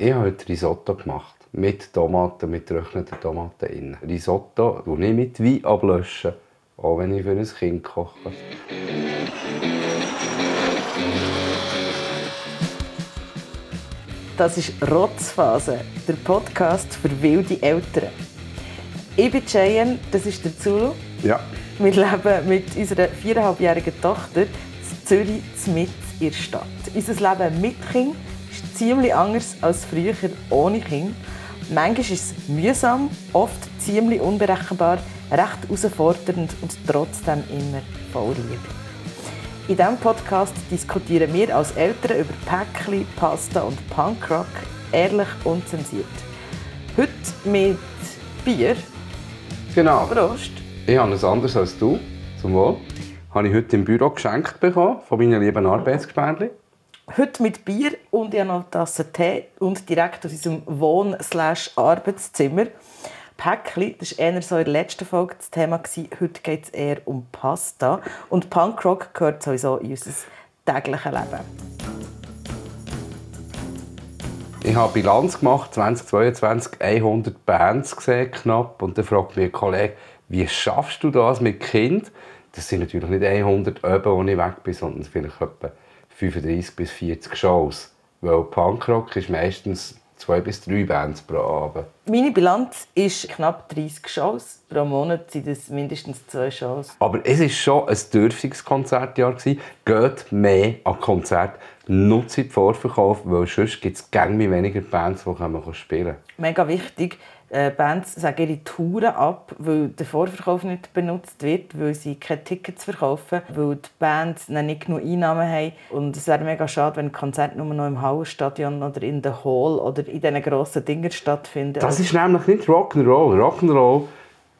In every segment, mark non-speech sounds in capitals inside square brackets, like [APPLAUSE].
Ich habe heute Risotto gemacht. Mit Tomaten, mit getrockneten Tomaten innen. Risotto tue ich mit Wein ablöschen. Auch wenn ich für ein Kind koche. Das ist Rotzphase, der Podcast für wilde Eltern. Ich bin Cheyenne, das ist der Zulu. Ja. Wir leben mit unserer viereinhalbjährigen Tochter in Zürich mit in der Stadt. Unser Leben mit Kind ist ziemlich anders als früher ohne Kind. Manchmal ist es mühsam, oft ziemlich unberechenbar, recht herausfordernd und trotzdem immer voll Liebe. In diesem Podcast diskutieren wir als Eltern über Päckchen, Pasta und Punkrock, ehrlich und zensiert. Heute mit Bier. Genau. Prost. Ich habe es anders als du. Zum Wohl. Habe ich heute im Büro geschenkt bekommen von meinen lieben Arbeitsgespendli. Heute mit Bier und ich habe noch eine Tasse Tee und direkt aus unserem Wohn-Arbeitszimmer. Päckchen, das war eher so in der letzten Folge das Thema. Heute geht es eher um Pasta. Und Punkrock gehört sowieso in unser tägliches Leben. Ich habe Bilanz gemacht, 2022, 100 Bands gesehen, knapp. Und dann fragt mich ein Kollege, wie schaffst du das mit Kind? Das sind natürlich nicht 100 Öben, wo ich weg bin, sondern vielleicht etwa 35 bis 40 Shows. Weil Punkrock ist meistens zwei bis drei Bands pro Abend. Meine Bilanz ist knapp 30 Shows. Pro Monat sind es mindestens zwei Shows. Aber es war schon ein dürftiges Konzertjahr. Geht mehr an Konzerte, nutzt die Vorverkauf, weil sonst gibt es weniger Bands, die man spielen können. Mega wichtig. Äh, Bands sagen ihre Touren ab, weil der Vorverkauf nicht benutzt wird, weil sie keine Tickets verkaufen, weil die Bands nicht genug Einnahmen haben. Und es wäre mega schade, wenn Konzerte nur noch im Hallenstadion oder in der Hall oder in diesen grossen Dingen stattfinden. Das ist nämlich nicht Rock'n'Roll. Rock'n'Roll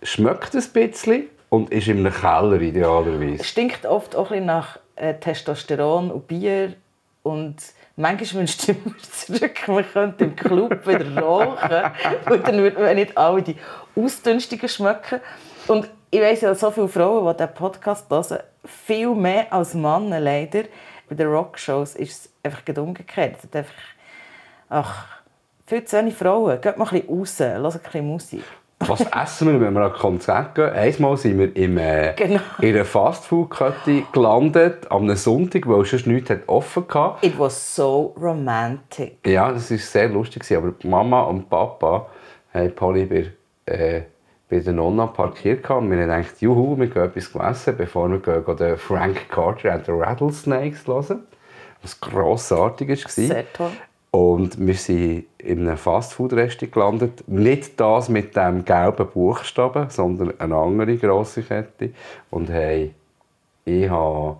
schmeckt ein bisschen und ist in einem Keller idealerweise. Es stinkt oft auch ein nach äh, Testosteron und Bier und Manchmal wünscht ich mir zurück, man könnte im Club wieder rauchen. und dann würde man nicht alle die Ausdünstungen schmecken. Und ich weiss ja, so viele Frauen, die diesen Podcast hören, viel mehr als Männer leider. Bei den Rockshows ist es einfach umgekehrt. Es einfach, ach, viel zu wenig Frauen. Geht mal ein bisschen raus, hört ein bisschen Musik. Was essen wir, wenn wir an Konzert gehen? Einmal sind wir im, äh, Genau. in einer Fastfood-Kette gelandet, am Sonntag, weil sonst nichts hat offen hatte. It was so romantic. Ja, das war sehr lustig. Aber Mama und Papa haben Polly bei, äh, bei der Nonna parkiert. Und wir haben gedacht, juhu, wir gehen etwas essen, bevor wir gehen, gehen den Frank Carter and the Rattlesnakes hören. Was grossartig war. Sehr toll. Und wir sind in einem Fastfood-Restaurant gelandet. Nicht das mit dem gelben Buchstaben, sondern eine andere grosse Kette. Und hey, ich hatte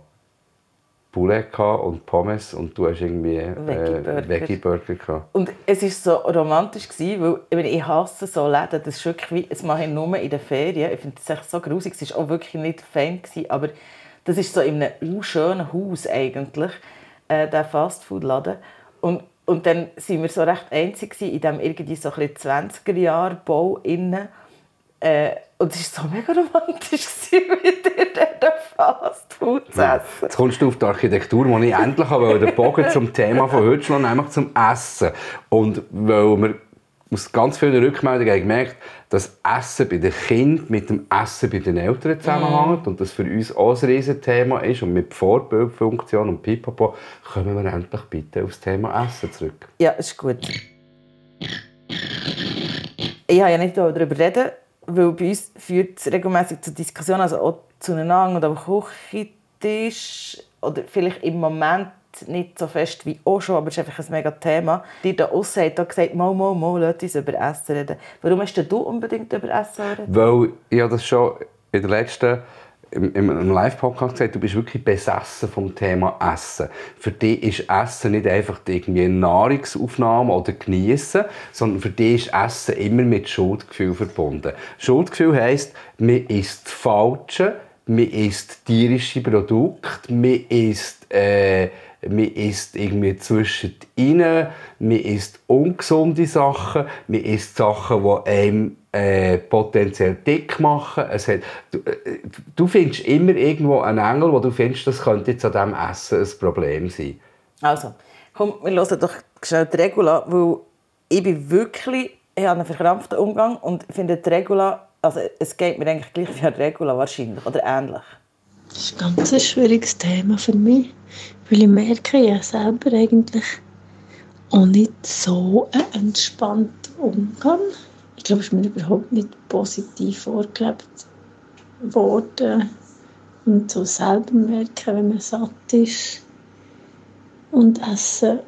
Poulet und Pommes und du hast irgendwie Veggie-Burger. äh, Veggie-Burger gehabt. Und es war so romantisch, gewesen, weil ich, meine, ich hasse so Läden. Das ist wirklich wie, das mache ich nur in den Ferien. Ich finde das echt so grusig. Es war auch wirklich nicht Fan, gewesen, aber das ist so in einem schönen Haus eigentlich, äh, der Fastfood-Laden. Und, und dann waren wir so recht einzig in diesem irgendwie so 20er-Jahr-Bau innen. Äh, und es war so mega romantisch, [LAUGHS] mit dir dort Fastfood zu essen. Jetzt kommst du auf die Architektur, wo ich endlich aber den Bogen zum Thema von heute schlagen, nämlich zum Essen. Und weil wir aus ganz vielen Rückmeldungen haben gemerkt, dass Essen bei den Kindern mit dem Essen bei den Eltern zusammenhängt und das für uns auch ein Riesenthema ist. Und mit Vorbildfunktion und Pipapo kommen wir endlich bitte aufs Thema Essen zurück. Ja, ist gut. Ich habe ja nicht darüber reden, weil bei uns führt es regelmäßig zu Diskussionen, also auch zueinander oder am Küchentisch oder vielleicht im Moment nicht so fest wie auch schon, aber es ist einfach ein mega Thema. Die da aussen haben gesagt, mal, mal, mal, lass uns über Essen reden. Warum hast du unbedingt über Essen reden? Weil ich habe das schon in der letzten im, im Live-Podcast gesagt, du bist wirklich besessen vom Thema Essen. Für dich ist Essen nicht einfach irgendwie Nahrungsaufnahme oder Genießen, sondern für dich ist Essen immer mit Schuldgefühl verbunden. Schuldgefühl heisst, man isst Falsche, man isst tierische Produkte, man isst, äh, man isst irgendwie zwischen rein, man isst ungesunde Sachen, man isst Sachen, die einem äh, potenziell dick machen. Es hat, du, äh, du findest immer irgendwo einen Engel, wo du findest, das könnte jetzt an diesem Essen ein Problem sein. Also, komm, wir hören doch schnell die Regel an, weil ich bin wirklich, ich habe einen verkrampften Umgang und finde die Regula, also es geht mir eigentlich gleich wie eine Regula wahrscheinlich oder ähnlich. Das ist ein ganz schwieriges Thema für mich, weil ich merke ja selber eigentlich auch nicht so einen entspannten Umgang. Ich glaube, es ist mir überhaupt nicht positiv vorgelebt worden. Und so selber merken, wenn man satt ist und essen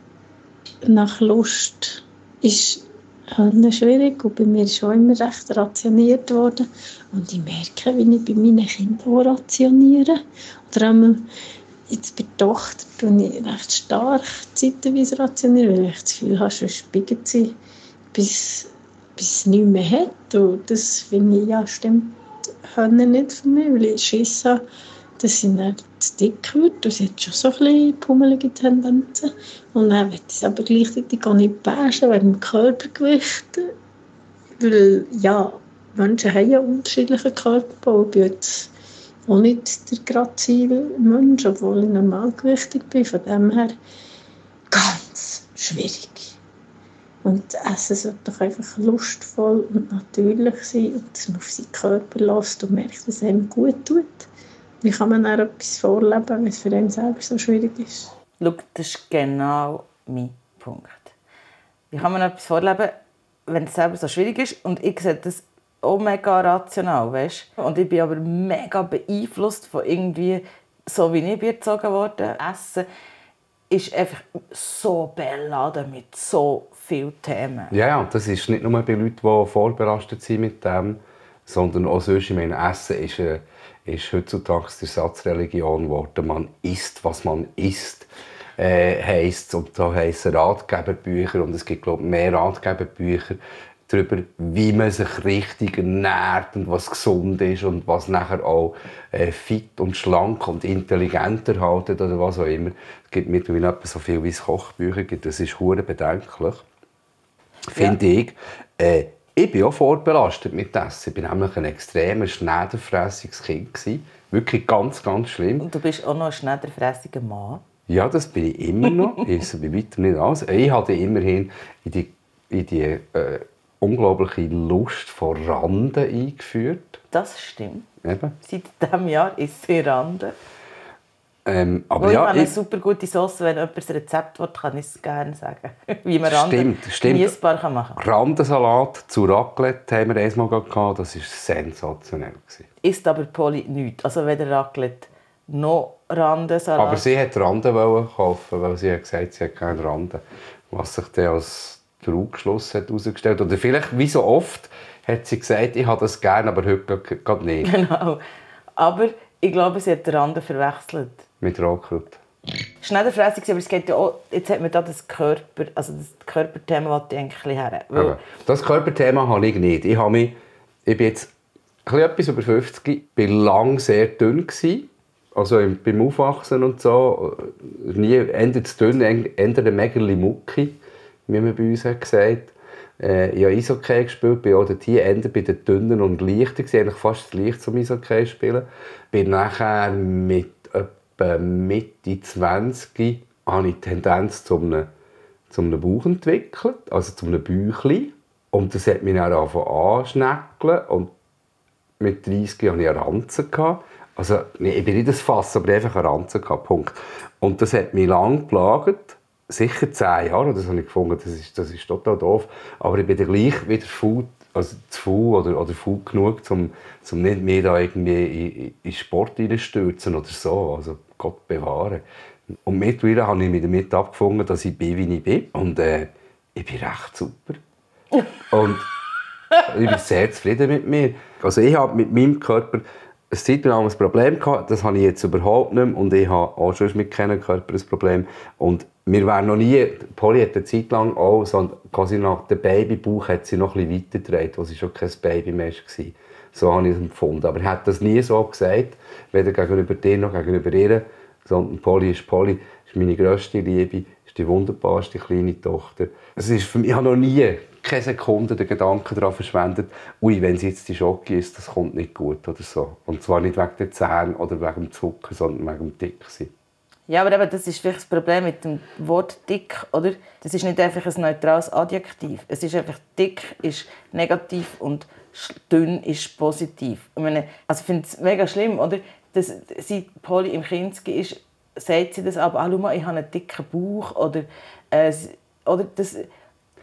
nach Lust ist halt schwierig und bei mir ist auch immer recht rationiert worden und ich merke, wie ich bei meinen Kindern auch rationiere. Oder einmal jetzt bei der Tochter tue ich recht stark zeitweise rationieren, weil ich das Gefühl habe, sonst spiegelt sie, bis, bis es nichts mehr hat. Und das finde ich, ja, stimmt nicht für mich, weil ich Schiss habe, dass sie nicht zu dick wird. Und sie hat schon so ein bisschen pummelige Tendenzen. Und dann wird es aber gleichzeitig auch nicht bashen wegen dem Körpergewicht. Weil, ja, Menschen haben ja unterschiedliche Körperbau. Ich bin jetzt auch nicht der grazile Mensch, obwohl ich normalgewichtig bin. Von dem her ganz schwierig. Und das Essen sollte doch einfach lustvoll und natürlich sein und dass man auf seinen Körper lässt und merkt, dass es einem gut tut. Wie kann man dann etwas vorleben, wenn es für einen selber so schwierig ist? Schau, das ist genau mein Punkt. Wie kann man etwas vorleben, wenn es selber so schwierig ist? Und ich sehe das auch mega rational, weißt? Und ich bin aber mega beeinflusst von irgendwie, so wie ich erzogen worden Essen ist einfach so beladen mit so vielen Themen. Ja, ja, das ist nicht nur bei Leuten, die vorbelastet sind mit dem, sondern auch sonst. Ich meine, Essen ist, äh, ist heutzutage die Satzreligion geworden. Man isst, was man isst, äh, heisst Und da heissen Ratgeberbücher und es gibt, glaube ich, mehr Ratgeberbücher darüber, wie man sich richtig ernährt und was gesund ist und was nachher auch äh, fit und schlank und intelligenter haltet oder was auch immer. Es gibt mittlerweile so viel, wie es Kochbücher gibt. Das ist hure bedenklich, finde ja. ich. Äh, ich bin auch vorbelastet mit Essen. Ich war nämlich ein extremer schneiderfrässiges Kind. Wirklich ganz, ganz schlimm. Und du bist auch noch ein schneiderfrässiger Mann? Ja, das bin ich immer noch. ich bin weiter nicht alles. Ich hatte immerhin in die, in die äh, unglaubliche Lust vor Randen eingeführt. Das stimmt. Eben. Seit diesem Jahr ist sie Randen. Ähm, aber Weil ja, man eine ich, super gute Sauce, wenn jemand ein Rezept will, kann ich es gerne sagen. [LAUGHS] Wie man Stimmt, stimmt. genießbar kann machen kann. Randensalat zu Raclette haben wir einmal gehabt. Das war sensationell. gewesen. Isst aber Polly nichts. Also weder Raclette noch Randensalat. Aber sie wollte Randen kaufen, weil sie hat gesagt sie hat keine Randen. Was sich dann als Trugschluss hat herausgestellt. Oder vielleicht, wie so oft, hat sie gesagt, ich habe das gerne, aber heute gerade nicht. [LAUGHS] Genau. Aber ich glaube, sie hat den Randen verwechselt. Mit Rotkraut. Schneiderfrässig, aber es geht ja auch, jetzt hat man da das Körper, also das Körperthema, das ich eigentlich ein her. Das Körperthema habe ich nicht. Ich, habe mich, ich bin jetzt ein etwas über 50, bin lang sehr dünn gewesen. Also im- beim Aufwachsen und so. äh, Nie Ende zu dünn, Ende der Mägerli Mucki, wie man bei uns hat gesagt. Äh, ich habe Eishockey gespielt, bin auch hier Ende bei den Dünnen und Leichten, eigentlich fast das Leicht zum Eishockey spielen. Bin nachher mit etwa Mitte 20 habe ich die Tendenz zu einem, zu einem Bauch entwickelt, also zu einem Bäuchli. Und das hat mich dann angefangen anschnäckeln und mit 30 hatte ich eine Ranze. Also, ich bin nicht das Fass, aber einfach eine Ranze. Punkt. Und das hat mich lange geplagt. Sicher zehn Jahre. Das habe ich gefunden, das ist, das ist total doof. Aber ich bin dann gleich wieder faul, also zu faul oder, oder faul genug, um, um nicht mehr da irgendwie in, in Sport reinstürzen oder so. Also Gott bewahre. Und mittlerweile habe ich mich damit abgefunden, dass ich bin, wie ich bin. Und äh, ich bin recht super. Und ich bin sehr zufrieden mit mir. Also ich habe mit meinem Körper ein Zeit lang ein Problem gehabt, das habe ich jetzt überhaupt nicht mehr. Und ich habe auch schon mit keinem Körper ein Problem. Und wir wären noch nie, Polly hat eine Zeit lang auch, so quasi nach dem Babybauch hat sie noch ein bisschen weitergedreht, wo sie schon kein Baby mehr war. So habe ich es empfunden. Aber er hat das nie so gesagt, weder gegenüber dir noch gegenüber ihr, sondern Polly ist Polly, ist meine grösste Liebe, ist die wunderbarste kleine Tochter. Es ist für mich, ich habe noch nie keine Sekunde den Gedanken daran verschwendet, ui, wenn sie jetzt die Schocke ist, das kommt nicht gut oder so. Und zwar nicht wegen der Zähne oder wegen dem Zucker, sondern wegen dem Dicksein. Ja, aber eben, das ist vielleicht das Problem mit dem Wort dick, oder? Das ist nicht einfach ein neutrales Adjektiv. Es ist einfach dick ist negativ und dünn ist positiv. Ich meine, also finde es mega schlimm, oder? Das, seit Polly im Kinski ist, sagt sie das aber, ah, mal, ich habe einen dicken Bauch oder, äh, oder das,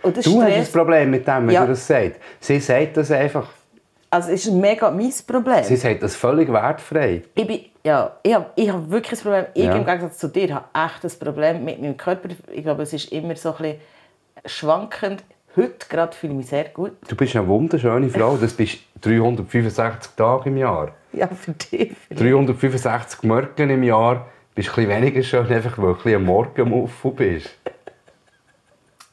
oder Du hast ein Problem mit dem, wenn ja. du das sagst. Sie sagt das einfach. Also es ist mega mein Problem. Sie sagt das völlig wertfrei. Ich bin, ja, ich habe, ich habe wirklich ein Problem. Ich ja. im Gegensatz zu dir habe echt ein Problem mit meinem Körper. Ich glaube, es ist immer so ein bisschen schwankend. Heute gerade fühle ich mich sehr gut. Du bist eine wunderschöne Frau. Das bist 365 Tage im Jahr. Ja, für dich. 365 Morgen im Jahr bist du ein weniger schön, einfach weil du ein Morgenmuffel bist.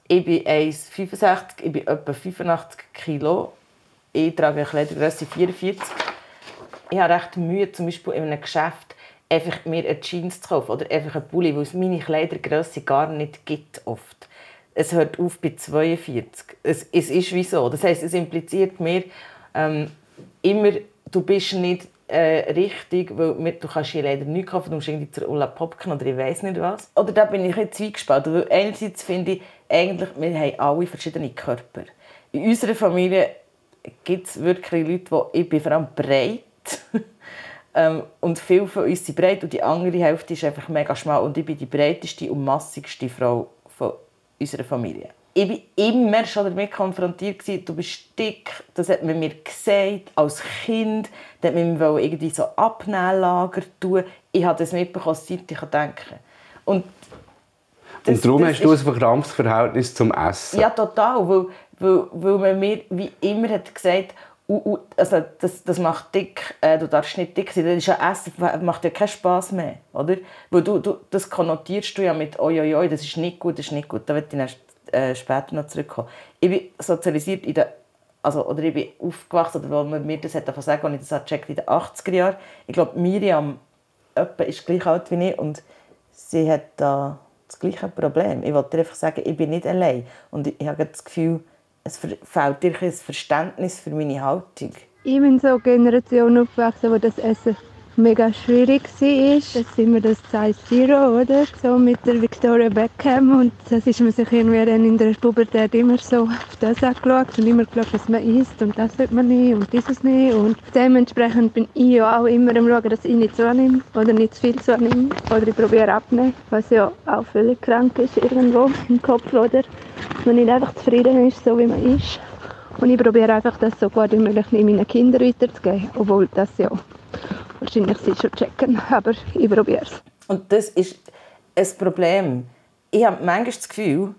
Ich bin 1,65, ich bin etwa 85 Kilo. Ich trage eine Kleidergröße 44. Ich habe recht Mühe, zum Beispiel in einem Geschäft einfach mir eine Jeans zu kaufen oder einfach einen Pulli, weil es meine Kleidergröße gar nicht gibt oft. Es hört auf bei 42. Es, es ist wie so. Das heisst, es impliziert mir ähm, immer, du bist nicht äh, richtig, weil du kannst hier leider nichts kaufen, du musst irgendwie zur Ulla Popken oder ich weiß nicht was. Oder da bin ich bisschen weil einerseits finde ich, eigentlich, wir haben alle verschiedene Körper. In unserer Familie gibt es wirklich Leute, die, ich bin vor allem breit [LAUGHS] ähm, und viele von uns sind breit und die andere Hälfte ist einfach mega schmal und ich bin die breiteste und massigste Frau von unserer Familie ich war immer schon damit konfrontiert, du bist dick. Das hat man mir gesagt, als Kind. Da hat man mir irgendwie so Abnehmlager tun. Ich habe das mitbekommen, seit ich denken Und, das, und darum hast du ein verkrampftes Verhältnis zum Essen? Ja, total. Weil, weil, weil man mir wie immer hat gesagt uh, also das, das macht dick, äh, du darfst nicht dick sein, das ist ja Essen, macht ja keinen Spass mehr, oder? Weil du, du, das konnotierst du ja mit oi, oi, oi, das ist nicht gut, das ist nicht gut, da wird ich äh, später noch zurückkommen. Ich bin sozialisiert in der also, oder ich bin aufgewachsen, oder wo man mir das hat sagen, als ich das gecheckt in den 80er Jahren. Ich glaube, Miriam ist gleich alt wie ich und sie hat da das gleiche Problem. Ich wollte dir einfach sagen, ich bin nicht allein. Und ich habe das Gefühl, es fehlt dir ein Verständnis für meine Haltung. Ich bin so eine Generation aufgewachsen, wo das Essen mega schwierig war. Das sind wir das Size Zero, oder? So mit der Victoria Beckham. Und das ist man sich irgendwie in der Pubertät immer so auf das angeschaut und immer geschaut, was man isst. Und das wird man nicht und dieses nicht. Und dementsprechend bin ich auch immer am schauen, dass ich nicht zunehme oder nicht zu viel zunehme. Oder ich probiere abnehmen, was ja auch völlig krank ist irgendwo im Kopf, oder? Man nicht einfach zufrieden ist, so wie man ist. Und ich probiere einfach, das so gut wie möglich meinen Kindern weiterzugeben, obwohl das ja wahrscheinlich sie schon checken, aber ich probiere es. Und das ist ein Problem. Ich habe manchmal das Gefühl,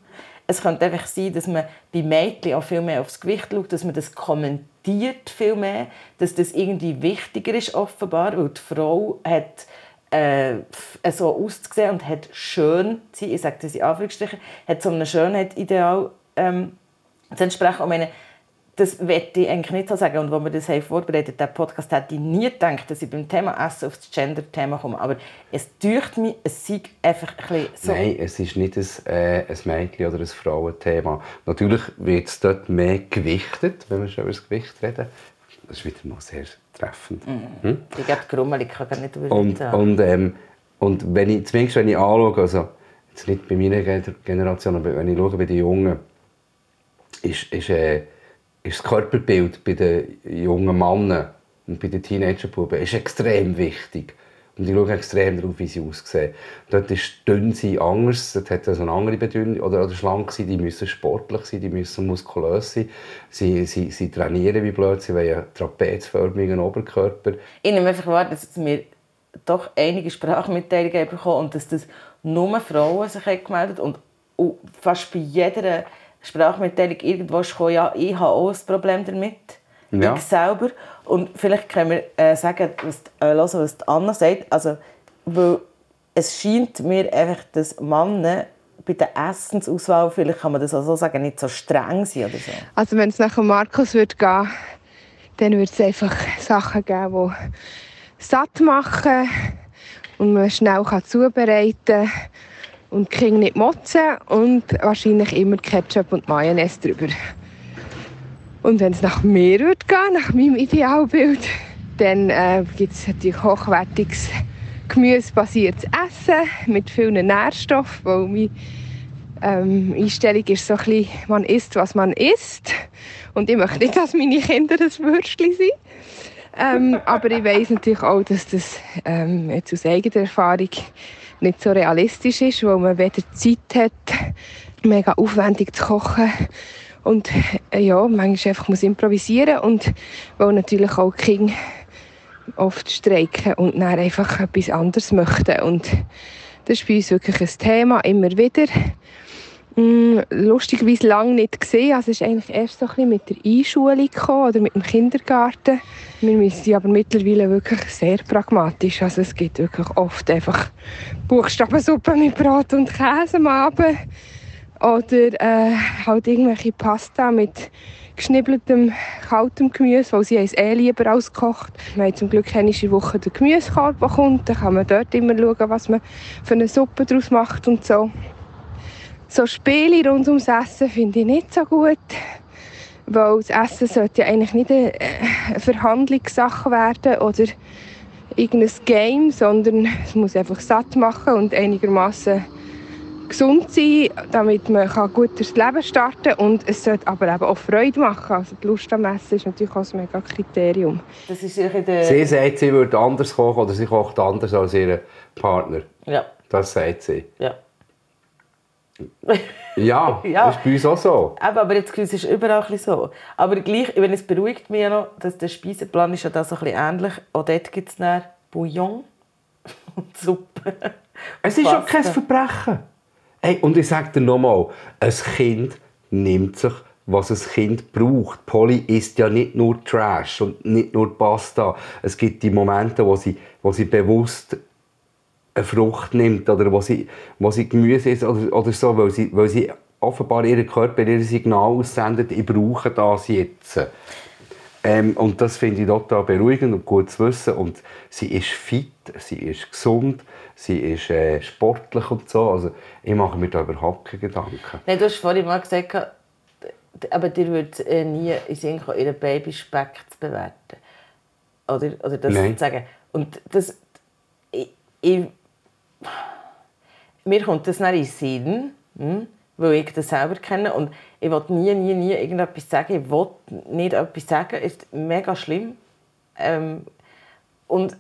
es könnte einfach sein, dass man bei Mädchen auch viel mehr aufs Gewicht schaut, dass man das kommentiert viel mehr, dass das irgendwie wichtiger ist offenbar, weil die Frau hat äh, so auszusehen und hat schön zu ich sage das in Anführungsstrichen, hat so ein Schönheitsideal ähm, zu entsprechen. Und meine, das werde ich eigentlich nicht so sagen. Und als wir das haben vorbereitet haben, Podcast, hätte ich nie gedacht, dass ich beim Thema Essen auf das Gender-Thema komme. Aber es dürfte mich, es sei einfach ein so... Nein, es ist nicht ein, äh, ein Mädchen- oder ein Frauenthema. Natürlich wird es dort mehr gewichtet, wenn wir schon über das Gewicht reden. Das ist wieder mal sehr treffend. Mhm. Hm? Ich glaube, grummelig kann gar nicht und, und, ähm, und wenn ich, zumindest wenn ich anschaue, also jetzt nicht bei meiner Generation, aber wenn ich schaue bei den Jungen, ist, ist äh, ist das Körperbild bei den jungen Männern und bei den Teenagerbuben ist extrem wichtig. Und ich schaue extrem darauf, wie sie aussehen. Dort ist dünn sein anders, dort hat also eine andere Bedeutung. Oder, oder schlank sein, die müssen sportlich sein, die müssen muskulös sein. Sie, sie, sie trainieren wie blöd, sie wollen einen trapezförmigen Oberkörper. Ich nehme einfach wahr, dass wir doch einige Sprachmitteilungen bekommen und dass das nur Frauen sich gemeldet haben. Und fast bei jeder Sprachmitteilung irgendwo gekommen, ja, ich habe auch ein Problem damit. Ja. Ich selber. Und vielleicht können wir äh, sagen, was, äh, hören, was Anna sagt. Also, weil es scheint mir einfach, dass Männer bei der Essensauswahl, vielleicht kann man das auch so sagen, nicht so streng sind oder so. Also wenn es nach Markus würde gehen, dann würde es einfach Sachen geben, die satt machen und man schnell zubereiten kann und die Kinder nicht motzen und wahrscheinlich immer Ketchup und Mayonnaise drüber. Und wenn es nach mir würde gehen, nach meinem Idealbild, dann äh, gibt es natürlich hochwertiges gemüsebasiertes Essen mit vielen Nährstoffen, weil meine ähm, Einstellung ist so ein bisschen, man isst, was man isst. Und ich möchte nicht, dass meine Kinder ein Würstchen sind. Ähm, aber ich weiß natürlich auch, dass das ähm, jetzt aus eigener Erfahrung nicht so realistisch ist, weil man weder Zeit hat, mega aufwendig zu kochen und äh, ja, manchmal einfach muss improvisieren und weil natürlich auch Kinder oft streiken und dann einfach etwas anderes möchten und das ist bei uns wirklich ein Thema, immer wieder. Mm, lustigerweise lange nicht gesehen. Also es ist eigentlich erst so ein bisschen mit der Einschulung gekommen oder mit dem Kindergarten. Wir sind aber mittlerweile wirklich sehr pragmatisch. Also es gibt wirklich oft einfach Buchstabensuppe mit Brot und Käse am Abend. Oder äh, halt irgendwelche Pasta mit geschnibbeltem, kaltem Gemüse, weil sie es eh lieber als. Wir haben zum Glück einmal in Woche den Gemüsekorb, der kommt. Dann kann man dort immer schauen, was man für eine Suppe daraus macht und so. So Spiele rund ums Essen finde ich nicht so gut. Weil das Essen sollte ja eigentlich nicht eine Verhandlungssache werden oder irgendein Game, sondern es muss einfach satt machen und einigermaßen gesund sein, damit man gut durchs Leben starten kann. Und es sollte aber eben auch Freude machen. Also die Lust am Essen ist natürlich auch ein mega Kriterium. Das ist der... Sie sagt, sie würde anders kochen oder sie kocht anders als ihr Partner. Ja. Das sagt sie. Ja ja, ja, [LAUGHS] das ist bei uns auch so. Eben, aber jetzt ist es überall ein so. Aber gleich, wenn es beruhigt mich ja noch, dass der Speiseplan ist ja da so ein bisschen ähnlich. Auch dort gibt es dann Bouillon [LAUGHS] und Suppe. Es ist auch kein Verbrechen. Hey, und ich sage dir nochmal, ein Kind nimmt sich was ein Kind braucht. Polly isst ja nicht nur Trash und nicht nur Pasta. Es gibt die Momente, wo sie, wo sie bewusst eine Frucht nimmt oder wo sie, wo sie Gemüse isst oder, oder so, weil sie, weil sie offenbar ihren Körper ihr Signal aussendet, ich brauche das jetzt. Ähm, und das finde ich total beruhigend und gut zu wissen. Und sie ist fit, sie ist gesund, sie ist äh, sportlich und so. Also ich mache mir da überhaupt keine Gedanken. Nein, du hast vorhin mal gesagt, aber dir würde äh, nie in Sinn kommen, ihren Babyspeck zu bewerten. Oder, oder das Nein. zu sagen. Und das, ich, ich mir kommt das nicht in Sinn, hm, weil ich das selber kenne. Und ich will nie, nie, nie irgendetwas sagen. Ich will nicht etwas sagen. Es ist mega schlimm. Ähm, und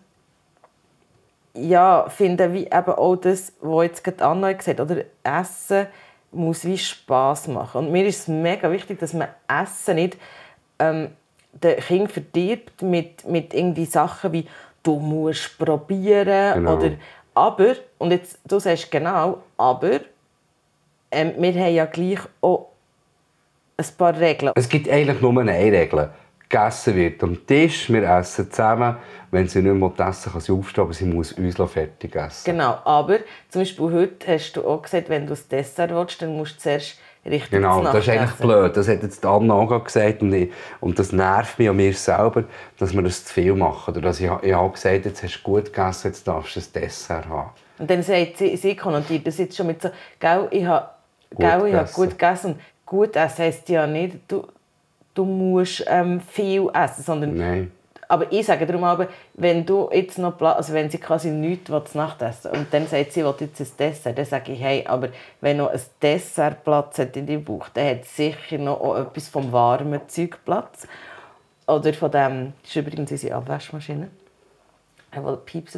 ja, finde wie eben auch das, was jetzt gerade Anna gesagt hat, oder Essen muss wie Spass machen. Und mir ist es mega wichtig, dass man Essen nicht ähm, den Kind verdirbt mit, mit irgendwie Sachen wie du musst probieren genau. oder aber, und jetzt, du sagst genau, aber ähm, wir haben ja gleich auch ein paar Regeln. Es gibt eigentlich nur eine Regel. Gegessen wird am Tisch, wir essen zusammen. Wenn sie nicht mehr essen kann sie aufstehen, aber sie muss uns fertig essen. Genau, aber zum Beispiel heute hast du auch gesagt, wenn du das Dessert willst, dann musst du zuerst richtig Genau, das ist eigentlich blöd. Das hat jetzt Anna auch gesagt und, ich, und das nervt mich an mir selber, dass wir das zu viel machen. Oder dass ich, ich habe gesagt, jetzt hast du gut gegessen, jetzt darfst du ein Dessert haben. Und dann sagt sie, sie konnotiert das jetzt schon mit so, gell, ich habe gut, gell, ich habe gut gegessen. Gut essen heisst ja nicht, du, du musst ähm, viel essen, sondern Nein aber ich sage darum aber, wenn du jetzt noch also wenn sie quasi nichts zu Nacht essen und dann sagt sie, will jetzt ein Dessert, dann sage ich, hey, aber wenn noch ein Dessert Platz hat in deinem Bauch, dann hat sicher noch auch etwas vom warmen Zeug Platz. Oder von dem, das ist übrigens unsere Abwaschmaschine.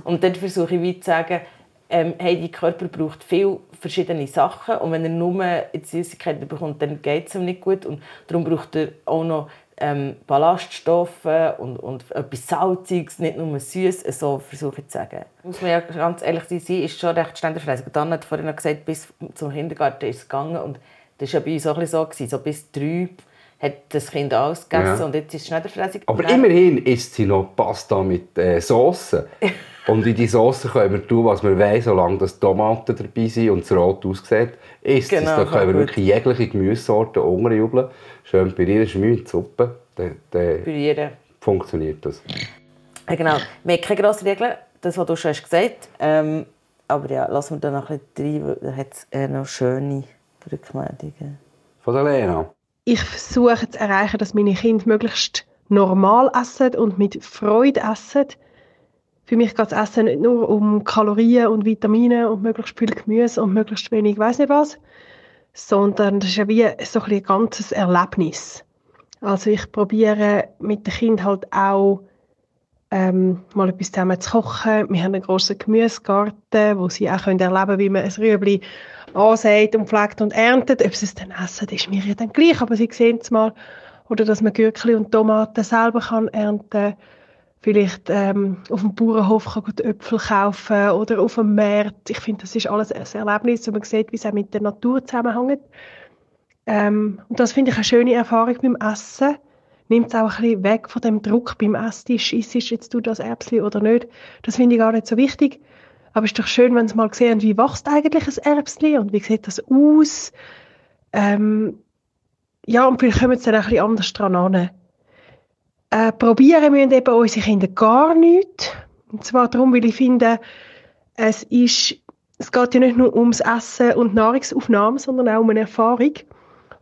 Und dann versuche ich wie zu sagen, ähm, hey, dein Körper braucht viele verschiedene Sachen und wenn er nur Süßigkeiten bekommt, dann geht es ihm nicht gut und darum braucht er auch noch ähm, Ballaststoffe und, und etwas Salziges, nicht nur süß, so versuche ich zu sagen. Muss man ja ganz ehrlich sein, sie ist schon recht ständig Dann hat vorhin gesagt, bis zum Kindergarten ist es gegangen und das war ja bei uns auch so, gewesen. so bis drei hat das Kind alles gegessen ja. und jetzt ist es schnell Aber immerhin isst sie noch Pasta mit äh, Sauce. [LAUGHS] und in die Sauce können wir tun, was wir wollen, solange das Tomaten dabei sind und es rot aussieht. Isst genau, es, da können wir wirklich jegliche Gemüsesorten unterjubeln schön pürieren, Schmü, Suppe, dann, dann funktioniert das. Ja, genau. Wir haben keine grossen Regeln, das, was du schon hast gesagt ähm, Aber ja, lassen wir da noch ein bisschen rein, weil da hat es eher noch schöne Rückmeldungen. Von der Lena. Ich versuche zu erreichen, dass meine Kinder möglichst normal essen und mit Freude essen. Für mich geht das Essen nicht nur um Kalorien und Vitamine und möglichst viel Gemüse und möglichst wenig weiß nicht was, sondern das ist ja wie so ein, ganzes Erlebnis. Also ich probiere mit den Kindern halt auch ähm, mal etwas zusammen zu kochen. Wir haben einen grossen Gemüsegarten, wo sie auch können erleben wie man ein Rüebli ansät und pflegt und erntet. Ob sie es dann essen, das ist mir ja dann gleich, aber sie sehen es mal. Oder dass man Gürkli und Tomaten selber kann ernten kann vielleicht ähm, auf dem Bauernhof kann Äpfel kaufen oder auf dem Markt. Ich finde, das ist alles ein Erlebnis, wo man sieht, wie es auch mit der Natur zusammenhängt. Ähm, und das finde ich eine schöne Erfahrung beim Essen. Nimmt es auch ein bisschen weg von dem Druck beim Esstisch. Isst jetzt du das Erbsli oder nicht? Das finde ich gar nicht so wichtig. Aber es ist doch schön, wenn Sie mal sehen, wie wächst eigentlich ein Erbsli und wie sieht das aus. Ähm, ja, und vielleicht kommen Sie dann ein bisschen anders dran an. Äh, probieren müssen eben unsere Kinder gar nichts. Und zwar darum, weil ich finde, es ist, es geht ja nicht nur ums Essen und Nahrungsaufnahme, sondern auch um eine Erfahrung.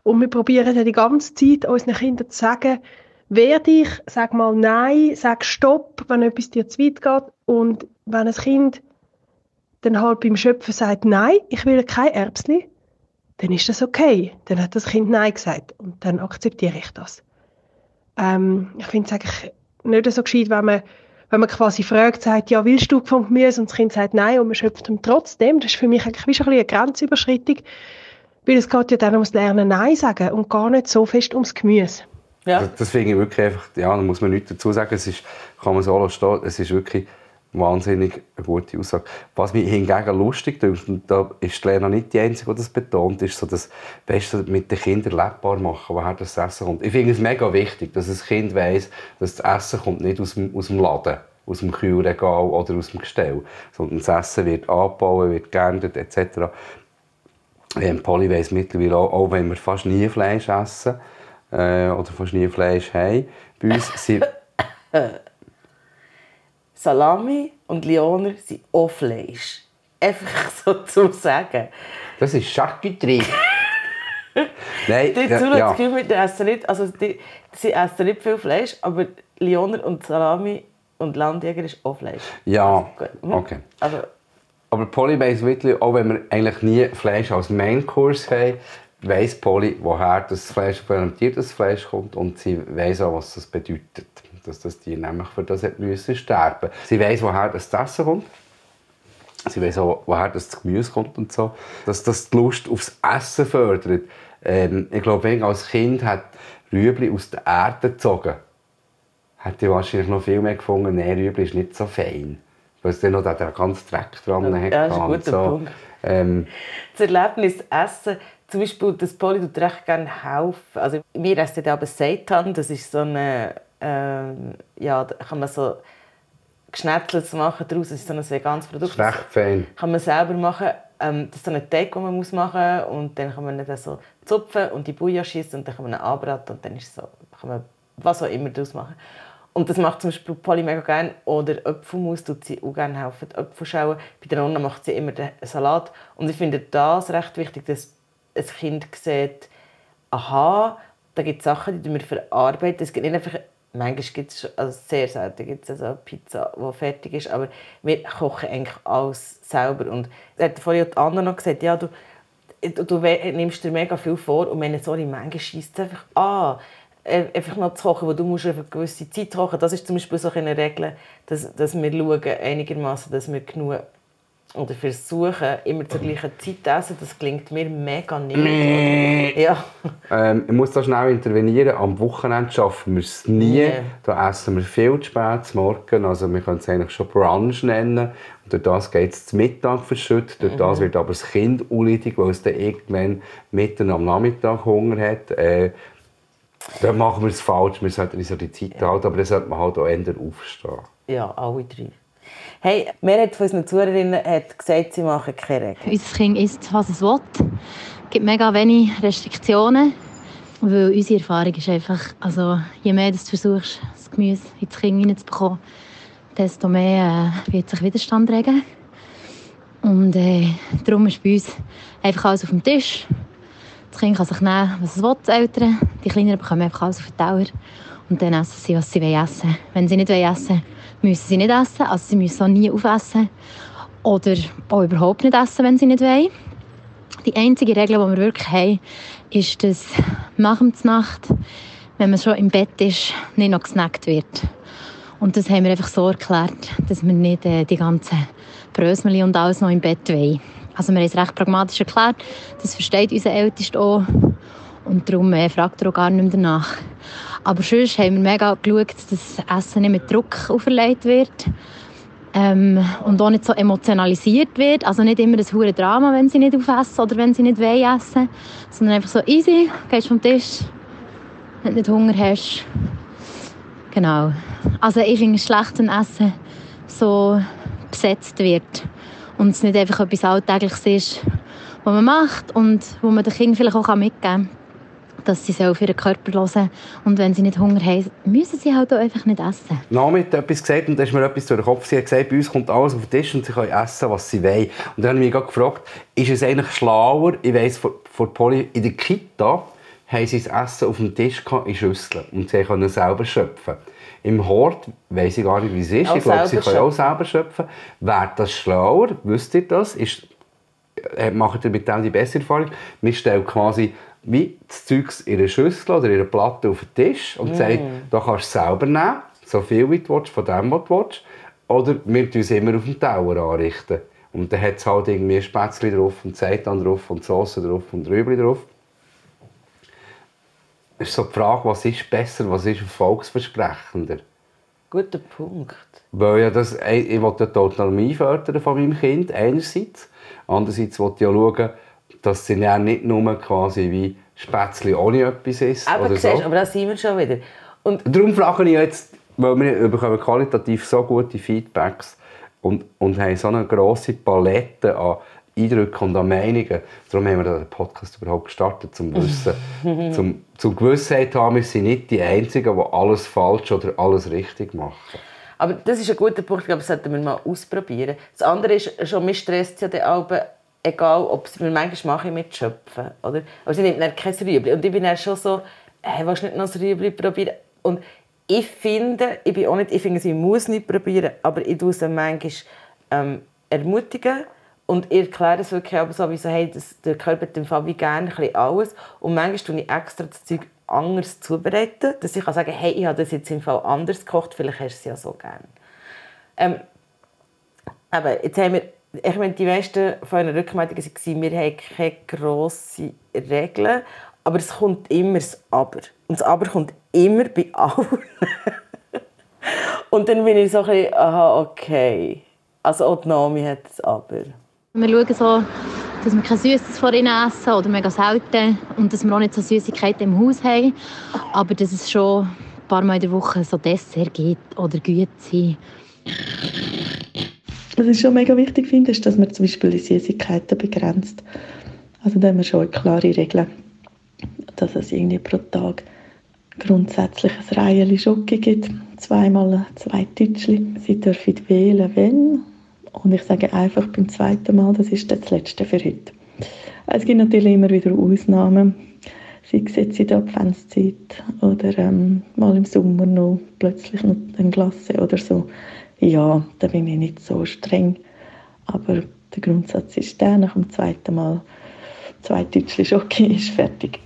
Und wir probieren ja die ganze Zeit unseren Kindern zu sagen, wehr dich, sag mal Nein, sag Stopp, wenn etwas dir zu weit geht. Und wenn ein Kind dann halt beim Schöpfen sagt, nein, ich will kein Erbsli, dann ist das okay. Dann hat das Kind Nein gesagt und dann akzeptiere ich das. Ähm, ich finde es eigentlich nicht so gescheit, wenn man, wenn man quasi fragt, sagt, ja, willst du vom Gemüse? Und das Kind sagt nein und man schöpft ihm trotzdem. Das ist für mich eigentlich wie schon ein eine Grenzüberschreitung. Weil es geht ja dann ums Lernen Nein sagen und gar nicht so fest ums Gemüse. Ja. Deswegen wirklich einfach, ja, da muss man nichts dazu sagen. Es ist, kann man so stehen, es ist wirklich wahnsinnig eine gute Aussage. Was mich hingegen lustig dünkt, und da ist Lena nicht die Einzige, die das betont, ist so das Beste mit den Kindern lebbar machen, woher das Essen kommt. Ich finde es mega wichtig, dass ein Kind weiß, dass das Essen kommt nicht aus dem, aus dem Laden aus dem Kühlregal oder aus dem Gestell, sondern das Essen wird angebaut, wird geerntet etc. Ähm, Polly weiss mittlerweile auch, auch wenn wir fast nie Fleisch essen äh, oder fast nie Fleisch haben, bei uns sind [LAUGHS] Salami und Lioner sind auch Fleisch. Einfach [LAUGHS] so zu sagen. Das ist Charcuterie. [LAUGHS] Nein, die ja, ja. das Gefühl, die essen nicht, also die, sie essen nicht viel Fleisch, aber Lioner und Salami und Landjäger ist auch Fleisch. Ja, also, okay. Also, aber Polly weiss wirklich, auch wenn wir eigentlich nie Fleisch als Mainkurs haben, weiss Polly, woher das Fleisch, fermentiertes Fleisch kommt und sie weiss auch, was das bedeutet dass das Tier nämlich für das hat müssen sterben Sie weiß, woher das Essen kommt. Sie weiß auch, woher das Gemüse kommt und so. Dass das die Lust aufs Essen fördert. Ähm, ich glaube, als Kind hat Rüebli aus der Erde gezogen. Hätte ich wahrscheinlich noch viel mehr gefunden, nein, Rüebli ist nicht so fein. Weil es dann noch den ganzen Dreck dran ja, hat. Ja, das ist ein guter so. Punkt. Ähm, das Erlebnis Essen, zum Beispiel das Poli tut recht gerne helfen. Also, wir essen aber Seitan, das ist so eine ähm, ja, da kann man so Geschnetzelt machen daraus. Das ist so ein veganes Produkt. Das ist recht fein. Kann man selber machen. Ähm, das ist so ein Teig, den man muss machen muss. Und dann kann man ihn so zupfen und die Bouillon schießen und dann kann man ihn anbraten und dann ist so, kann man was auch immer daraus machen. Und das macht zum Beispiel Polly mega gerne. Oder Apfelmus tut sie auch gerne helfen. Apfelschauen. Bei der Nonna macht sie immer den Salat. Und ich finde das recht wichtig, dass ein Kind sieht, aha, da gibt es Sachen, die wir verarbeiten. Es gibt nicht einfach Manchmal gibt es, also sehr selten gibt es also Pizza, die fertig ist, aber wir kochen eigentlich alles selber. Und hat vorhin die Anna noch gesagt, ja, du, du nimmst dir mega viel vor und wenn sorry, manchmal schießt es einfach an, äh, einfach noch zu kochen, weil du musst eine gewisse Zeit kochen. Das ist zum Beispiel so eine Regel, dass, dass wir schauen, einigermaßen, dass wir genug oder versuchen, immer zur gleichen Zeit zu essen, das klingt mir mega nicht. Ja. Ähm, ich muss da schnell intervenieren. Am Wochenende schaffen wir es nie. Nee. Da essen wir viel zu spät zum Morgen. Also wir können es eigentlich schon Brunch nennen. Und durch das geht es zum Mittag verschüttet. Durch das mhm. wird aber das Kind unleidig, weil es dann irgendwann mitten am Nachmittag Hunger hat. Äh, dann machen wir es falsch. Wir sollten uns an die Zeit ja. halten, aber dann sollte man halt auch eher aufstehen. Ja, alle drei. Hey, Mehrheit von unseren Zuhörerinnen hat gesagt, sie machen keine Regeln. Unser Kind isst, was es will. Es gibt mega wenige Restriktionen. Weil unsere Erfahrung ist einfach, also, je mehr du versuchst, das Gemüse ins Kind hineinzubekommen, desto mehr äh, wird sich Widerstand regen. Und äh, darum ist bei uns einfach alles auf dem Tisch. Das Kind kann sich nehmen, was es will, die Eltern. Die Kleineren bekommen einfach alles auf den Teller. Und dann essen sie, was sie essen wollen. Wenn sie nicht essen wollen, müssen sie nicht essen. Also sie müssen auch nie aufessen. Oder auch überhaupt nicht essen, wenn sie nicht wollen. Die einzige Regel, die wir wirklich haben, ist, dass nach der Nacht, wenn man schon im Bett ist, nicht noch gesnackt wird. Und das haben wir einfach so erklärt, dass wir nicht äh, die ganzen Brösmeli und alles noch im Bett wollen. Also wir haben es recht pragmatisch erklärt. Das versteht unser Ältester auch. Und darum äh, fragt er auch gar nicht mehr danach. Aber sonst haben wir mega geschaut, dass das Essen nicht mit Druck auferlegt wird. Ähm, und auch nicht so emotionalisiert wird. Also nicht immer das hure Drama, wenn sie nicht aufessen oder wenn sie nicht wollen essen. Sondern einfach so easy, gehst vom Tisch, wenn du nicht Hunger hast. Genau. Also ich finde es schlecht, wenn Essen so besetzt wird und es nicht einfach etwas Alltägliches ist, was man macht und wo man den Kindern vielleicht auch mitgeben kann, dass sie auf ihren Körper hören und wenn sie nicht Hunger haben, müssen sie halt auch einfach nicht essen. Nami hat etwas gesagt und da ist mir etwas durch den Kopf. Sie hat gesagt, bei uns kommt alles auf den Tisch und sie können essen, was sie wollen. Und dann habe ich mich gefragt, ist es eigentlich schlauer, ich weiss, vor, vor Polly, in der Kita haben sie das Essen auf dem Tisch in Schüsseln und sie können selber schöpfen. Im Hort weiß ich gar nicht, wie es ist. Auch ich glaube, sie können auch selber schöpfen. Wäre das schlauer? Wisst ihr das? Ist, äh, macht ihr mit dem die bessere Erfahrung? Wir stellen quasi wie das Zeug in eine Schüssel oder in eine Platte auf den Tisch und sagen, da kannst du es selber nehmen, so viel wie du willst, von dem, was du willst. Oder wir tun es immer auf dem Tower anrichten. Und dann hat es halt irgendwie Spätzle drauf und Seitan drauf und Soße drauf und Rüebli drauf. Es ist so die Frage, was ist besser, was ist erfolgsversprechender? Guter Punkt. Weil ja das, ich will ja die Autonomie fördern von meinem Kind, einerseits. Andererseits will ich ja schauen, dass sie ja nicht nur quasi wie Spätzle ohne etwas ist. Aber, oder siehst, so. aber da sind wir schon wieder. Und Darum frage ich jetzt, weil wir bekommen qualitativ so gute Feedbacks und, und haben so eine grosse Palette an Eindrücken und an Meinungen. Darum haben wir den Podcast überhaupt gestartet, zum Wissen, [LAUGHS] zum, zum Gewissheit zu haben, wir sind nicht die Einzigen, die alles falsch oder alles richtig machen. Aber das ist ein guter Punkt, ich glaube, das sollten wir mal ausprobieren. Das andere ist schon, mich stresst ja der Alben, egal ob es manchmal mache ich mit Schöpfen, oder? Aber sie nimmt dann kein Rüebli. Und ich bin dann schon so, hey, willst du nicht noch ein Rüebli probieren? Und ich finde, ich bin auch nicht, ich finde, sie muss nicht probieren, aber ich tue sie manchmal ähm, ermutigen und ich erkläre es wirklich aber so, wie so, hey, das, der Körper Fall wie gerne ein bisschen alles. Und manchmal tue ich extra das Zeug anders zubereiten, dass ich kann sagen hey, ich habe das jetzt im Fall anders gekocht, vielleicht hast du es ja so gerne. Ähm, aber jetzt haben wir, ich meine, die meisten von euren Rückmeldungen waren, wir haben keine grossen Regeln, aber es kommt immer das Aber. Und das Aber kommt immer bei [LAUGHS] allen. Und dann bin ich so ein bisschen, aha, okay. Also auch die Naomi hat das Aber. Wir schauen so, dass wir kein Süßes vor ihnen essen oder mega selten und dass wir auch nicht so Süßigkeiten im Haus haben, aber dass es schon ein paar Mal in der Woche so Dessert gibt oder Güte. Was ich schon mega wichtig finde, ist, dass man zum Beispiel die Süßigkeiten begrenzt. Also da haben wir schon eine klare Regel, dass es irgendwie pro Tag grundsätzlich ein Reihe Schoki gibt. Zweimal zwei Tütschli. Sie dürfen wählen, wenn. Und ich sage einfach beim zweiten Mal, das ist das letzte für heute. Es gibt natürlich immer wieder Ausnahmen. Sei es jetzt in der Adventszeit oder ähm, mal im Sommer noch plötzlich noch ein Glasse oder so. Ja, da bin ich nicht so streng. Aber der Grundsatz ist der, nach dem zweiten Mal zwei Tütschli Schoki ist fertig.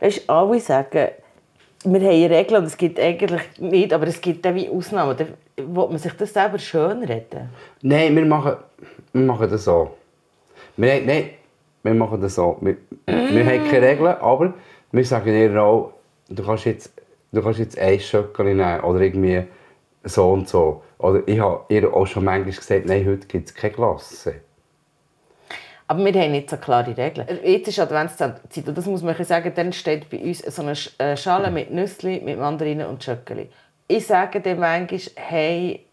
Weißt, alle sagen, wir haben Regeln und es gibt eigentlich nicht, aber es gibt auch wie Ausnahmen. Da will man sich das selber schön reden. Nein, wir machen, wir machen das so. Wir, nein, wir machen das so. Wir, wir haben keine Regeln, aber wir sagen ihr auch, du kannst jetzt, du kannst jetzt ein Schöckchen nehmen oder irgendwie so und so. Oder ich habe ihr auch schon manchmal gesagt, nein, heute gibt es keine Glasse. Aber wir haben nicht so klare Regeln. Jetzt ist Adventszeit und das muss man sagen, dann steht bei uns so eine äh, Schale mit Nüssli, mit Mandarinen und Schöckeli. Ich sage dem manchmal, hey,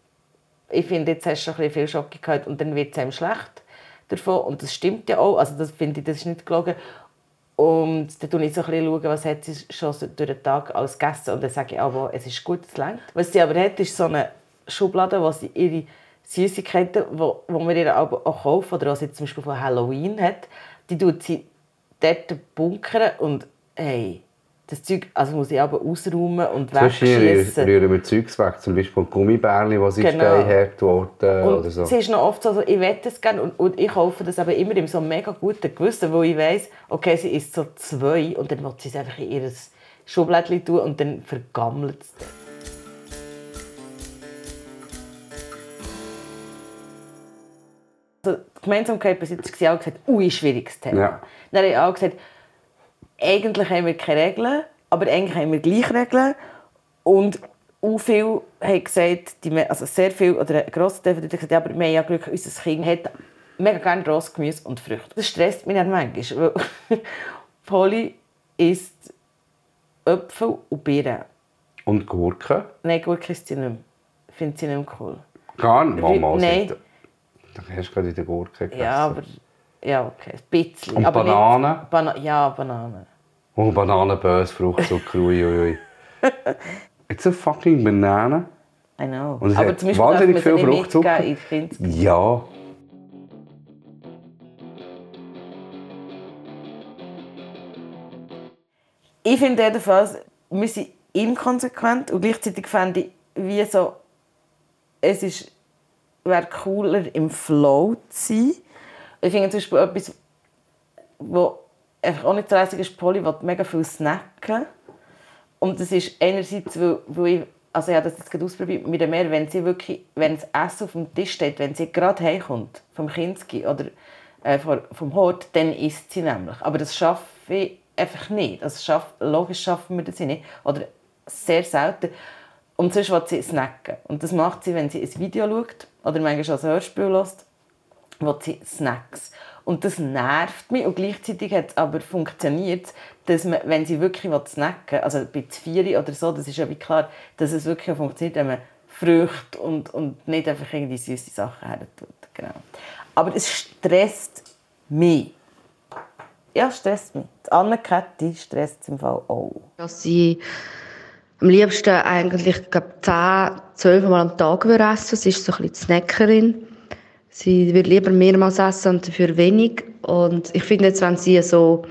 ich finde, jetzt hast du schon ein viel Schoki gehabt und dann wird es einem schlecht davon. Und das stimmt ja auch, also das finde ich, das ist nicht gelogen. Und dann schaue ich so ein bisschen, was hat sie schon durch den Tag alles gegessen. Und dann sage ich auch, es ist gut, es reicht. Was sie aber hat, ist so eine Schublade, wo sie ihre Süßigkeiten, wo, wo wir ihr aber auch kaufen, oder was sie zum Beispiel von Halloween hat, die tut sie dort bunkern und hey, das Zeug also muss ich aber ausräumen und wegschießen. rühren wir Zeugs weg, zum Beispiel Gummibärli, die sind Genau. steinhart worden Und oder so. es ist noch oft so, also ich wette es gerne und, und ich kaufe das aber immer in so einem mega guten Gewissen, wo ich weiss, okay, sie isst so zwei und dann will sie es einfach in ihr Schublädchen tun und dann vergammelt es. Dann. Die Gemeinsamkeit jetzt war auch gesagt, ui, schwieriges Thema. Ja. Dann habe ich auch gesagt, eigentlich haben wir keine Regeln, aber eigentlich haben wir gleich Regeln. Und auch viele haben gesagt, die, also sehr viel, oder ein grosser Teil hat gesagt, ja, aber wir haben ja Glück, unser Kind hat mega gerne rohes Gemüse und Früchte. Das stresst mich nicht manchmal, weil [LAUGHS] Polly isst Äpfel und Birnen. Und Gurken? Nein, Gurke isst sie nicht mehr. Findet sie nicht mehr cool. Gar nicht. Mama, nein. Dann hast du gerade in der Gurke gegessen. Ja, aber... Ja, okay, ein bisschen. Und aber Bananen? Nicht, Bana ja, Bananen. Oh, Bananen, böse, Fruchtzucker, ui, ui, ui. [LAUGHS] It's a fucking Banane. I know. Und es aber hat zum Beispiel wahnsinnig viel Fruchtzucker. Ja. Ich finde jedenfalls, wir sind inkonsequent und gleichzeitig fände ich, wie so, es ist, wäre cooler im Flow zu sein. Ich finde zum Beispiel etwas, wo einfach auch nicht so lässig ist, Polly will mega viel snacken. Und das ist einerseits, weil, weil ich, also ich habe das jetzt gerade ausprobiert mit Mehr, wenn sie wirklich, wenn das Essen auf dem Tisch steht, wenn sie gerade heimkommt, vom Kinski oder äh, vom- vom Hort, dann isst sie nämlich. Aber das schaffe ich einfach nicht. Also schaff, logisch schaffen wir das nicht. Oder sehr selten. Und sonst will sie snacken. Und das macht sie, wenn sie ein Video schaut oder manchmal ein Hörspiel hört will sie Snacks. Und das nervt mich. Und gleichzeitig hat es aber funktioniert, dass man, wenn sie wirklich snacken also bei Zvieri oder so, das ist ja wie klar, dass es wirklich funktioniert, wenn man Früchte und, und nicht einfach irgendwie süße Sachen her tut. Genau. Aber es stresst mich. Ja, es stresst mich. Die Anne-Kette stresst es im Fall auch. Dass sie am liebsten eigentlich ich glaube, 10, 12 Mal am Tag würde essen. Sie ist so ein bisschen die Snackerin. Sie würde lieber mehrmals essen und dafür wenig. Und ich finde jetzt, wenn sie so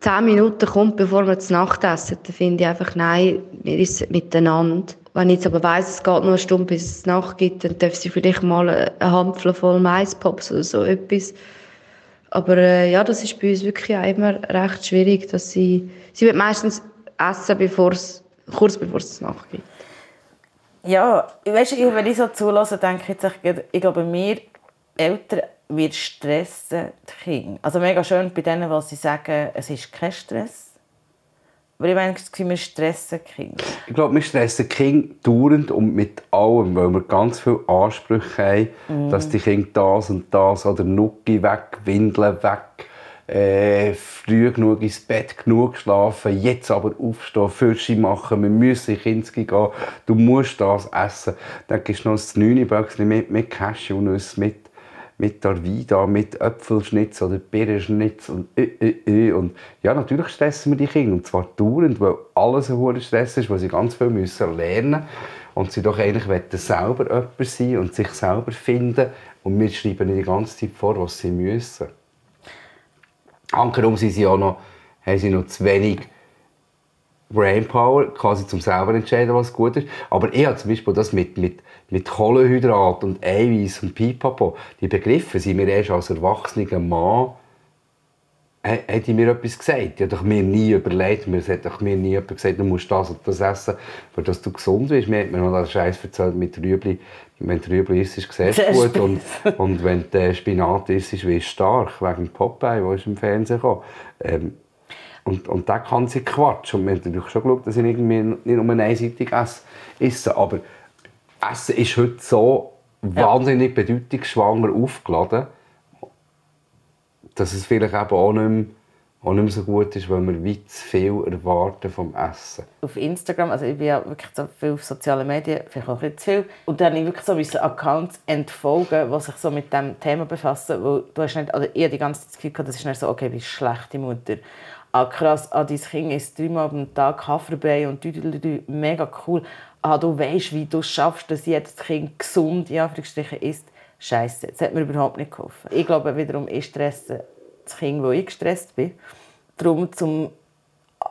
10 Minuten kommt, bevor wir zur Nacht essen, dann finde ich einfach, nein, wir essen miteinander. Wenn ich jetzt aber weiss, es geht nur eine Stunde, bis es Nacht gibt, dann darf sie vielleicht mal eine Handvoll voll Maispops oder so etwas. Aber äh, ja, das ist bei uns wirklich auch immer recht schwierig, dass sie, sie wird meistens essen, bevor es, kurz bevor es gibt. Ja, weißt du, wenn ich so zulasse, denke ich, jetzt, ich glaube, wir Eltern, wir stressen die Kinder. Also mega schön bei denen, die sie sagen, es ist kein Stress. Aber ich meine, das Gefühl, wir stressen die Kinder. Ich glaube, wir stressen die Kinder dauernd und mit allem, weil wir ganz viele Ansprüche haben, Mhm. dass die Kinder das und das oder Nucki weg, Windeln weg, äh, früh genug ins Bett, genug schlafen, jetzt aber aufstehen, Fürsche machen, wir müssen in Kinski gehen, du musst das essen. Dann gibst du noch das 9 Böckchen mit, mit Cashewnüsse, mit mit Arvida, mit Äpfelschnitz oder Birnenschnitz und äh, äh, äh. und ja, natürlich stressen wir die Kinder und zwar dauernd, weil alles ein hoher Stress ist, weil sie ganz viel müssen lernen und sie doch eigentlich wollen selber jemand sein und sich selber finden und wir schreiben ihnen die ganze Zeit vor, was sie müssen. Ankerum sind sie auch noch, haben sie noch zu wenig Brainpower, quasi zum selber entscheiden, was gut ist. Aber ich habe zum Beispiel das mit, mit, mit Kohlenhydrat und Eiweiß und Pipapo, die Begriffe sind mir erst als erwachsener Mann, die mir etwas gesagt. Hat doch mir nie überlegt, mir hat doch mir nie jemand gesagt, du musst das und das essen, für dass du gesund bist. Mir hat mir noch den Scheiß erzählt mit Rüebli. Wenn du Rüebli isst, siehst du gut. Und, und wenn du Spinat isst, wirst du stark, wegen Popeye, der ist im Fernsehen kam. Ähm, und, und da kann sie Quatsch. Und wir haben natürlich schon geschaut, dass ich irgendwie nicht nur einseitig esse. esse. Aber Essen ist heute so wahnsinnig bedeutungsschwanger aufgeladen, dass es vielleicht eben auch nicht mehr, auch nicht mehr so gut ist, weil wir weit zu viel erwarten vom Essen. auf Instagram, also ich bin ja wirklich so viel auf sozialen Medien, vielleicht auch ein bisschen zu viel. Und dann habe ich wirklich so müssen Accounts entfolgen, die sich so mit diesem Thema befassen, weil du hast nicht, oder ich habe die ganze Zeit das Gefühl gehabt, das ist nicht so, okay, wie schlechte Mutter. Ah krass, ah, dein Kind isst dreimal am Tag Haferbrei und du, mega cool. Ah, du weißt, wie du es schaffst, dass jedes Kind gesund, in Anführungsstrichen, isst. Scheiße, das hat mir überhaupt nicht geholfen. Ich glaube wiederum, ich stresse das Kind, wo ich gestresst bin. Darum, zum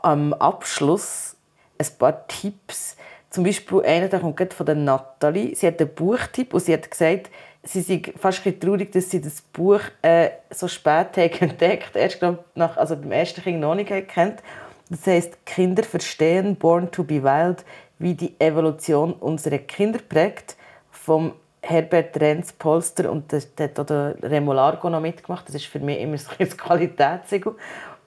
am Abschluss ein paar Tipps. Zum Beispiel einer, der kommt von der Nathalie. Sie hat einen Buchtipp und sie hat gesagt, sie sei fast ein traurig, dass sie das Buch äh, so spät entdeckt Erst nach, also beim ersten Kind noch nicht kennt. Das heißt Kinder verstehen, Born to be Wild, wie die Evolution unserer Kinder prägt. Vom Herbert Renz Polster und der, der hat auch der Remolargo noch mitgemacht. Das ist für mich immer so ein Qualitätssiegel.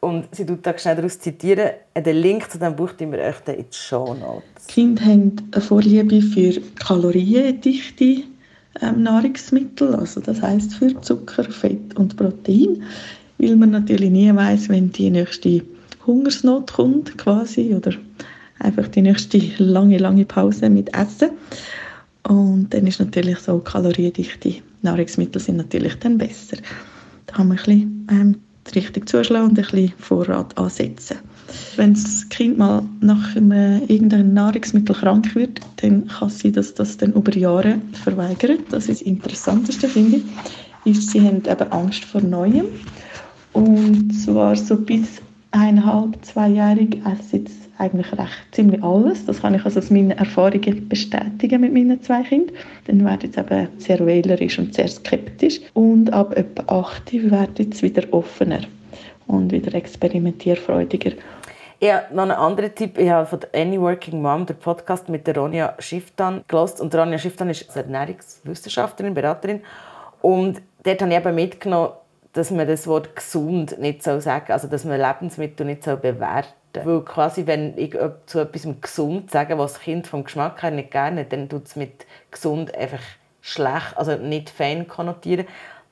Und sie tut da schnell daraus zitieren. Den Link zu diesem Buch tun wir euch in die Show Notes. Kinder haben eine Vorliebe für kaloriendichte ähm, Nahrungsmittel, also das heißt für Zucker, Fett und Protein, weil man natürlich nie weiß, wenn die nächste Hungersnot kommt quasi oder einfach die nächste lange, lange Pause mit Essen. Und dann ist natürlich so, kaloriendichte Nahrungsmittel sind natürlich dann besser. Da haben wir ein bisschen ähm, richtig zuschlagen und ein bisschen Vorrat ansetzen. Wenn das Kind mal nach einem, irgendeinem Nahrungsmittel krank wird, dann kann es sein, dass das dann über Jahre verweigert. Das ist das Interessanteste, finde ich, ist, sie haben eben Angst vor Neuem. Und zwar so bis eineinhalb, zweijährig essen jetzt eigentlich recht ziemlich alles. Das kann ich also aus meinen Erfahrungen bestätigen mit meinen zwei Kindern. Dann werden sie eben sehr wählerisch und sehr skeptisch. Und ab etwa 8 werden sie wieder offener und wieder experimentierfreudiger. Ja, noch ein anderer Tipp. Ich habe von Any Working Mom den Podcast mit der Ronja Schifftan gelesen. Und Ronja Schifftan ist Ernährungswissenschaftlerin, Beraterin. Und dort habe ich eben mitgenommen, dass man das Wort gesund nicht so sagen also dass man Lebensmittel nicht so bewerten weil quasi, wenn ich zu etwas gesund sage, was das Kind vom Geschmack her nicht gerne dann tut es mit gesund einfach schlecht, also nicht fein konnotieren.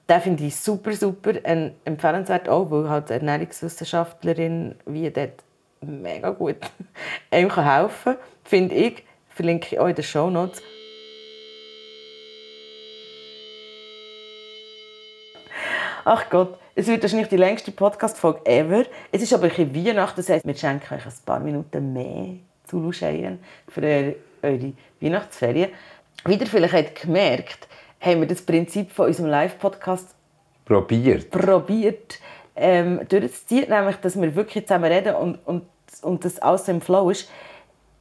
Den finde ich super, super ein, empfehlenswert auch, weil halt Ernährungswissenschaftlerin wie dort mega gut [LAUGHS] einem helfen kann, finde ich. Verlinke ich auch in den Show Notes. Ach Gott, es wird wahrscheinlich die längste Podcast-Folge ever. Es ist aber ein bisschen Weihnachten, das heisst, wir schenken euch ein paar Minuten mehr zu für eure, Weihnachtsferien. Wieder vielleicht habt ihr gemerkt, haben wir das Prinzip von unserem Live-Podcast probiert, probiert ähm, durchzuziehen, nämlich, dass wir wirklich zusammen reden und, und, und das alles im Flow ist.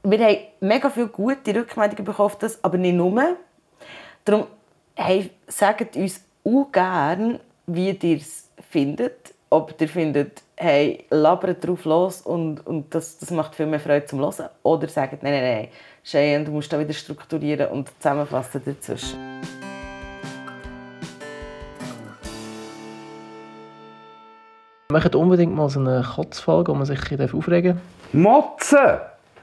Wir haben mega viele gute Rückmeldungen bekommen, das, aber nicht nur. Darum hey, sagt uns auch gerne, wie ihr es findet. Ob ihr findet, hey, labert drauf los und, und das, das macht viel mehr Freude zum Hören. Oder sagt, nein, nein, nein, Cheyenne, du musst da wieder strukturieren und zusammenfassen dazwischen. Macht unbedingt mal so eine Kotzfolge, wo man sich aufregen darf. Motzen!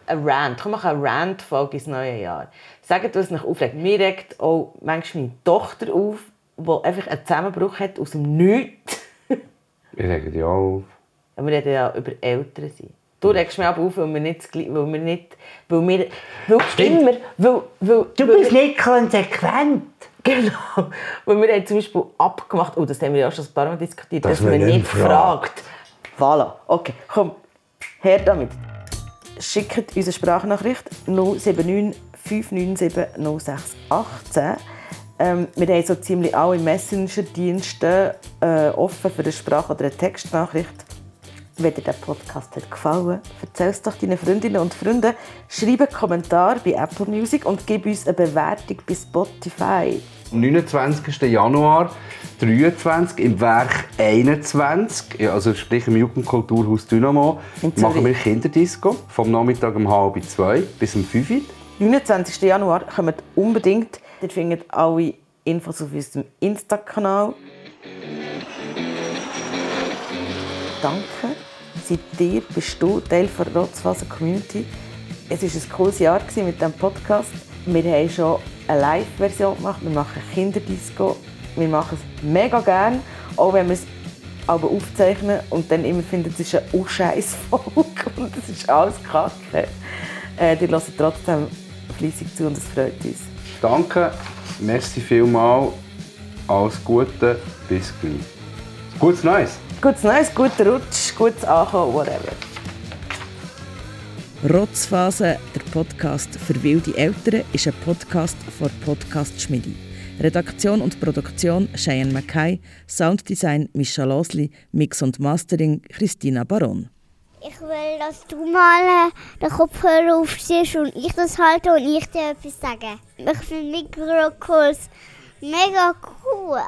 Ein Rant. Komm, mach eine Rant-Folge ins neue Jahr. Sagt, was euch aufregt. Mir regt auch manchmal meine Tochter auf, die einfach einen Zusammenbruch hat aus dem Nichts. Ich rege dich auf. Wir reden ja über Eltern sein. Du regst mich aber auf, weil wir nicht, weil wir nicht, weil wir, weil immer, weil, weil, Du bist nicht konsequent. Genau. [LAUGHS] Weil wir haben zum Beispiel abgemacht, oh, das haben wir ja schon ein paar Mal diskutiert, dass, dass man nicht fragt. fragt. Voilà. Okay, komm, her damit. Schickt unsere Sprachnachricht 079 597 0618 ähm, wir haben so ziemlich alle Messenger-Dienste äh, offen für eine Sprach- oder eine Textnachricht. Wenn dir der Podcast hat gefallen erzähl es doch deinen Freundinnen und Freunden. Schreib einen Kommentar bei Apple Music und gib uns eine Bewertung bei Spotify. Am 29. Januar 23 im Werk 21, also sprich im Jugendkulturhaus Dynamo, machen wir Kinderdisco vom Nachmittag um halb zwei bis um 5 Uhr. 29. Januar kommt unbedingt Ihr findet alle Infos auf unserem Insta-Kanal. Danke. Seit dir bist du Teil der Rotzfaser Community. Es war ein cooles Jahr mit diesem Podcast. Wir haben schon eine Live-Version gemacht. Wir machen Kinderdisco. Wir machen es mega gerne, auch wenn wir es aber aufzeichnen und dann immer finden, es ist eine Unscheiß-Folge und es ist alles kacke. Äh, die hören trotzdem fleissig zu und es freut uns. Danke, merci vielmal, alles Gute, bis gleich. Gutes Neues. Gutes Neues, guter Rutsch, gutes Ankommen, whatever. Rotzphase, der Podcast für wilde Eltern, ist ein Podcast von Podcast Schmidi. Redaktion und Produktion Cheyenne Mackay, Sounddesign Mischa Losli, Mix und Mastering Christina Baron. Ich will, dass du mal den Kopfhörer aufziehst und ich das halte und ich dir etwas sage. Ich finde Mikrokurs mega cool.